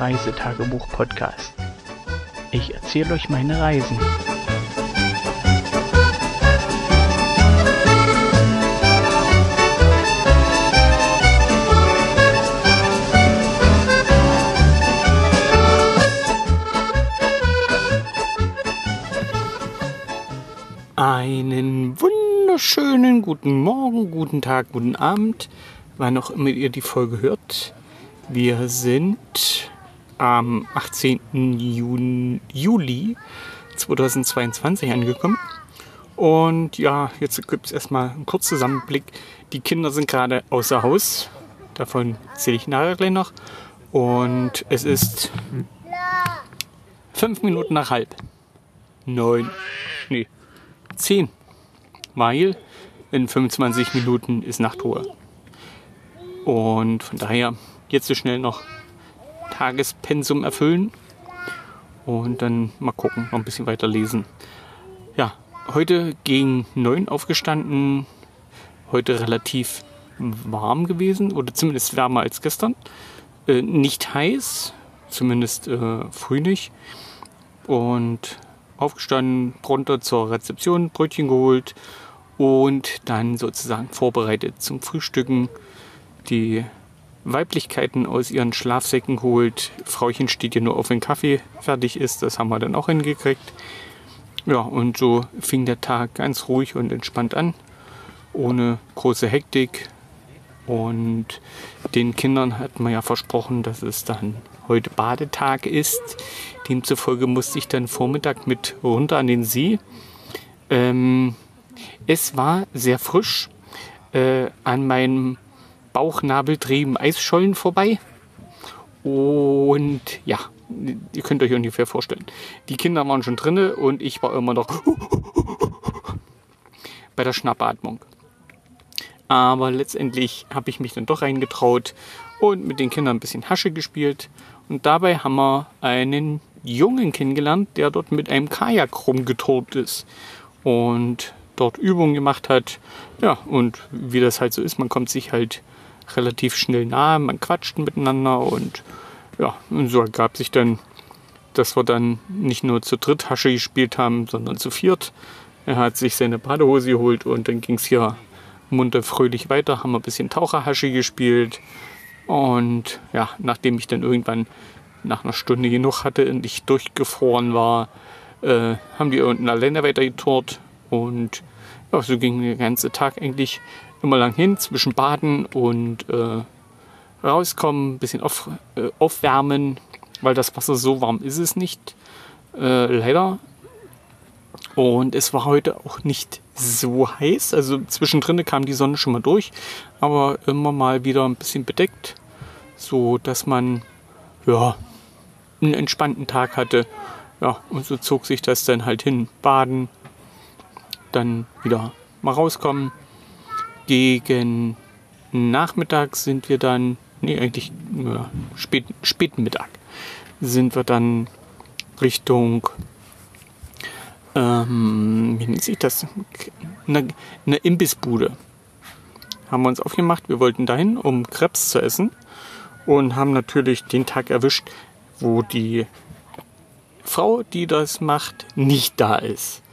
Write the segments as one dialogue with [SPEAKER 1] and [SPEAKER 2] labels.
[SPEAKER 1] Reisetagebuch-Podcast. Ich erzähle euch meine Reisen. Einen wunderschönen guten Morgen, guten Tag, guten Abend, wann auch immer ihr die Folge hört. Wir sind am 18. Juni, Juli 2022 angekommen. Und ja, jetzt gibt es erstmal einen kurzen Zusammenblick. Die Kinder sind gerade außer Haus. Davon erzähle ich nachher gleich noch. Und es ist fünf Minuten nach halb. Neun. Nee, zehn. Weil in 25 Minuten ist Nachtruhe. Und von daher jetzt so schnell noch Tagespensum erfüllen und dann mal gucken, noch ein bisschen weiter lesen. Ja, heute gegen neun aufgestanden, heute relativ warm gewesen oder zumindest wärmer als gestern. Äh, nicht heiß, zumindest äh, früh nicht. Und aufgestanden, runter zur Rezeption, Brötchen geholt und dann sozusagen vorbereitet zum Frühstücken. Die Weiblichkeiten aus ihren Schlafsäcken holt. Frauchen steht ja nur auf, wenn Kaffee fertig ist. Das haben wir dann auch hingekriegt. Ja, und so fing der Tag ganz ruhig und entspannt an, ohne große Hektik. Und den Kindern hat man ja versprochen, dass es dann heute Badetag ist. Demzufolge musste ich dann Vormittag mit runter an den See. Ähm, es war sehr frisch. Äh, an meinem Bauchnabeldrehen Eisschollen vorbei. Und ja, ihr könnt euch ungefähr vorstellen. Die Kinder waren schon drinne und ich war immer noch bei der Schnappatmung. Aber letztendlich habe ich mich dann doch reingetraut und mit den Kindern ein bisschen Hasche gespielt. Und dabei haben wir einen Jungen kennengelernt, der dort mit einem Kajak rumgetobt ist und dort Übungen gemacht hat. Ja, und wie das halt so ist, man kommt sich halt relativ schnell nahe, man quatscht miteinander und ja, und so ergab sich dann, dass wir dann nicht nur zu dritt Hasche gespielt haben, sondern zu viert. Er hat sich seine Badehose geholt und dann ging es hier munter fröhlich weiter, haben wir ein bisschen Taucherhasche gespielt und ja, nachdem ich dann irgendwann nach einer Stunde genug hatte und ich durchgefroren war, äh, haben wir unten alleine weitergetourt und ja, so ging der ganze Tag eigentlich immer lang hin zwischen Baden und äh, rauskommen, ein bisschen auf, äh, aufwärmen, weil das Wasser so warm ist es nicht, äh, leider. Und es war heute auch nicht so heiß, also zwischendrin kam die Sonne schon mal durch, aber immer mal wieder ein bisschen bedeckt, so dass man ja einen entspannten Tag hatte. Ja, und so zog sich das dann halt hin. Baden, dann wieder mal rauskommen, gegen Nachmittag sind wir dann, nee, eigentlich ja, spät, späten Mittag, sind wir dann Richtung, ähm, wie nennt sich das? Eine, eine Imbissbude. Haben wir uns aufgemacht, wir wollten dahin, um Krebs zu essen und haben natürlich den Tag erwischt, wo die Frau, die das macht, nicht da ist.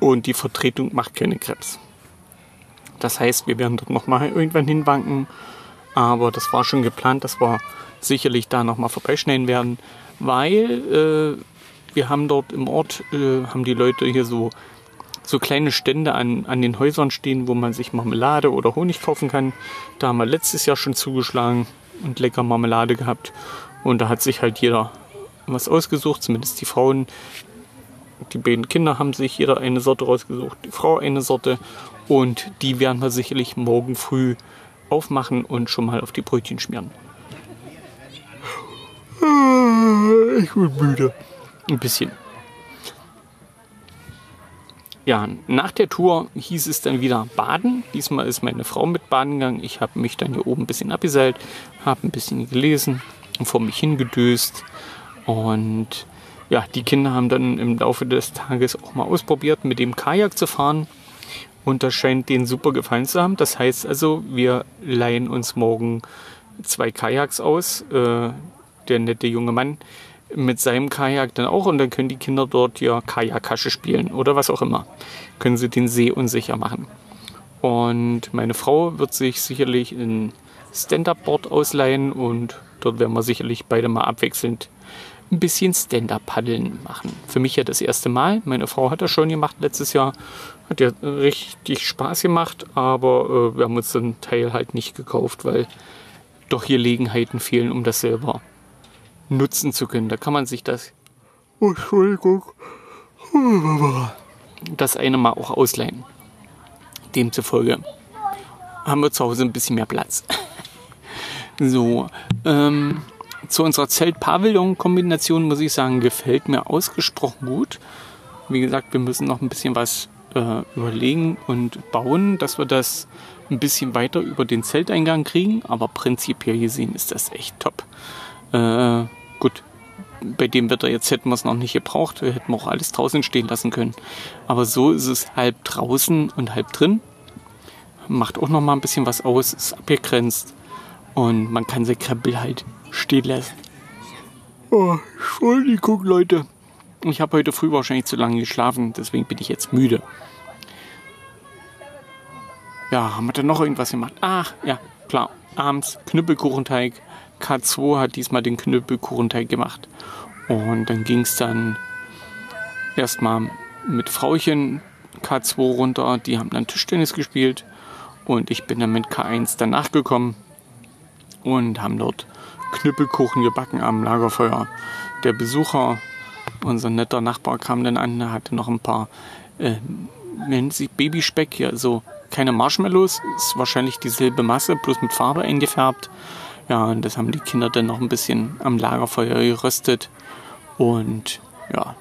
[SPEAKER 1] Und die Vertretung macht keine Krebs. Das heißt, wir werden dort nochmal irgendwann hinwanken. Aber das war schon geplant, dass wir sicherlich da nochmal vorbeischneiden werden, weil äh, wir haben dort im Ort, äh, haben die Leute hier so, so kleine Stände an, an den Häusern stehen, wo man sich Marmelade oder Honig kaufen kann. Da haben wir letztes Jahr schon zugeschlagen und lecker Marmelade gehabt. Und da hat sich halt jeder was ausgesucht, zumindest die Frauen. Die beiden Kinder haben sich jeder eine Sorte rausgesucht, die Frau eine Sorte und die werden wir sicherlich morgen früh aufmachen und schon mal auf die Brötchen schmieren. Ich bin müde. Ein bisschen. Ja, nach der Tour hieß es dann wieder baden. Diesmal ist meine Frau mit baden gegangen. Ich habe mich dann hier oben ein bisschen abgeseilt, habe ein bisschen gelesen und vor mich hingedöst. Und ja, die Kinder haben dann im Laufe des Tages auch mal ausprobiert, mit dem Kajak zu fahren. Und das scheint denen super gefallen zu haben. Das heißt also, wir leihen uns morgen zwei Kajaks aus. Äh, der nette junge Mann mit seinem Kajak dann auch und dann können die Kinder dort ja Kajakasche spielen oder was auch immer. Können sie den See unsicher machen. Und meine Frau wird sich sicherlich ein Stand-Up-Board ausleihen und dort werden wir sicherlich beide mal abwechselnd ein bisschen Stand-Up-Paddeln machen. Für mich ja das erste Mal. Meine Frau hat das schon gemacht letztes Jahr. Hat ja richtig Spaß gemacht, aber äh, wir haben uns den Teil halt nicht gekauft, weil doch hier Gelegenheiten fehlen, um das selber nutzen zu können. Da kann man sich das, oh, Entschuldigung, das eine mal auch ausleihen. Demzufolge haben wir zu Hause ein bisschen mehr Platz. so, ähm, zu unserer Zelt-Pavillon-Kombination muss ich sagen, gefällt mir ausgesprochen gut. Wie gesagt, wir müssen noch ein bisschen was äh, überlegen und bauen, dass wir das ein bisschen weiter über den Zelteingang kriegen. Aber prinzipiell gesehen ist das echt top. Äh, gut, bei dem Wetter jetzt hätten wir es noch nicht gebraucht. Wir hätten auch alles draußen stehen lassen können. Aber so ist es halb draußen und halb drin. Macht auch noch mal ein bisschen was aus, ist abgegrenzt. Und man kann sein Krempel halt stehen lassen. Oh, Entschuldigung, Leute. Ich habe heute früh wahrscheinlich zu lange geschlafen, deswegen bin ich jetzt müde. Ja, haben wir denn noch irgendwas gemacht? Ach, ja, klar. Abends Knüppelkuchenteig. K2 hat diesmal den Knüppelkuchenteig gemacht. Und dann ging es dann erstmal mit Frauchen K2 runter. Die haben dann Tischtennis gespielt. Und ich bin dann mit K1 danach gekommen und haben dort Knüppelkuchen gebacken am Lagerfeuer. Der Besucher, unser netter Nachbar, kam dann an, hatte noch ein paar, äh, nennt sich Babyspeck, ja, so keine Marshmallows, ist wahrscheinlich dieselbe Masse, bloß mit Farbe eingefärbt. Ja, und das haben die Kinder dann noch ein bisschen am Lagerfeuer geröstet. Und ja,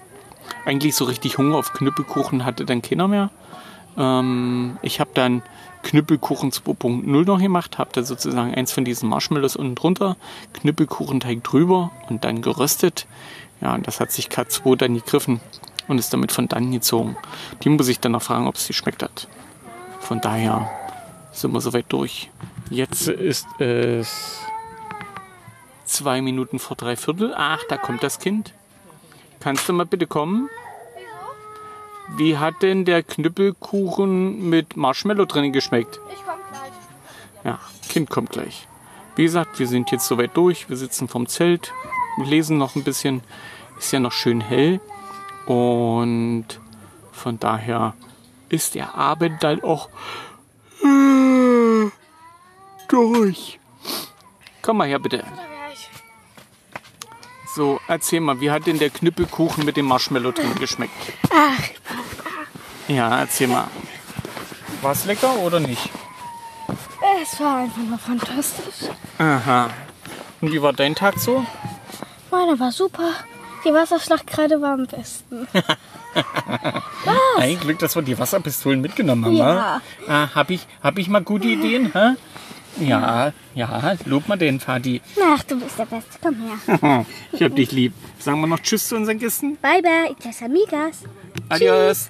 [SPEAKER 1] eigentlich so richtig Hunger auf Knüppelkuchen hatte dann keiner mehr. Ähm, ich habe dann Knüppelkuchen 2.0 noch gemacht, habe da sozusagen eins von diesen Marshmallows unten drunter, Knüppelkuchenteig drüber und dann geröstet. Ja, und das hat sich K2 dann gegriffen und ist damit von dann gezogen. Die muss ich dann noch fragen, ob es sie schmeckt hat. Von daher sind wir soweit durch. Jetzt ist es zwei Minuten vor drei Viertel. Ach, da kommt das Kind. Kannst du mal bitte kommen? Wie hat denn der Knüppelkuchen mit Marshmallow drin geschmeckt?
[SPEAKER 2] Ich komm gleich.
[SPEAKER 1] Ja, Kind kommt gleich. Wie gesagt, wir sind jetzt soweit durch. Wir sitzen vom Zelt, lesen noch ein bisschen. Ist ja noch schön hell. Und von daher ist der Abend dann auch äh, durch. Komm mal her, bitte. So, erzähl mal, wie hat denn der Knüppelkuchen mit dem Marshmallow drin geschmeckt?
[SPEAKER 2] Ach,
[SPEAKER 1] Ja, erzähl mal. War es lecker oder nicht?
[SPEAKER 2] es war einfach nur fantastisch.
[SPEAKER 1] Aha. Und wie war dein Tag so?
[SPEAKER 2] Meine war super. Die Wasserschlacht gerade war am besten.
[SPEAKER 1] Ein Glück, dass wir die Wasserpistolen mitgenommen haben.
[SPEAKER 2] Ja.
[SPEAKER 1] Ah, hab ich, hab ich mal gute Ideen, hä? Ja, ja, lob mal den, Fadi.
[SPEAKER 2] Ach, du bist der Beste. Komm her.
[SPEAKER 1] Ich hab dich lieb. Sagen wir noch Tschüss zu unseren Gästen.
[SPEAKER 2] Bye, bye. Ich amigas.
[SPEAKER 1] Adios.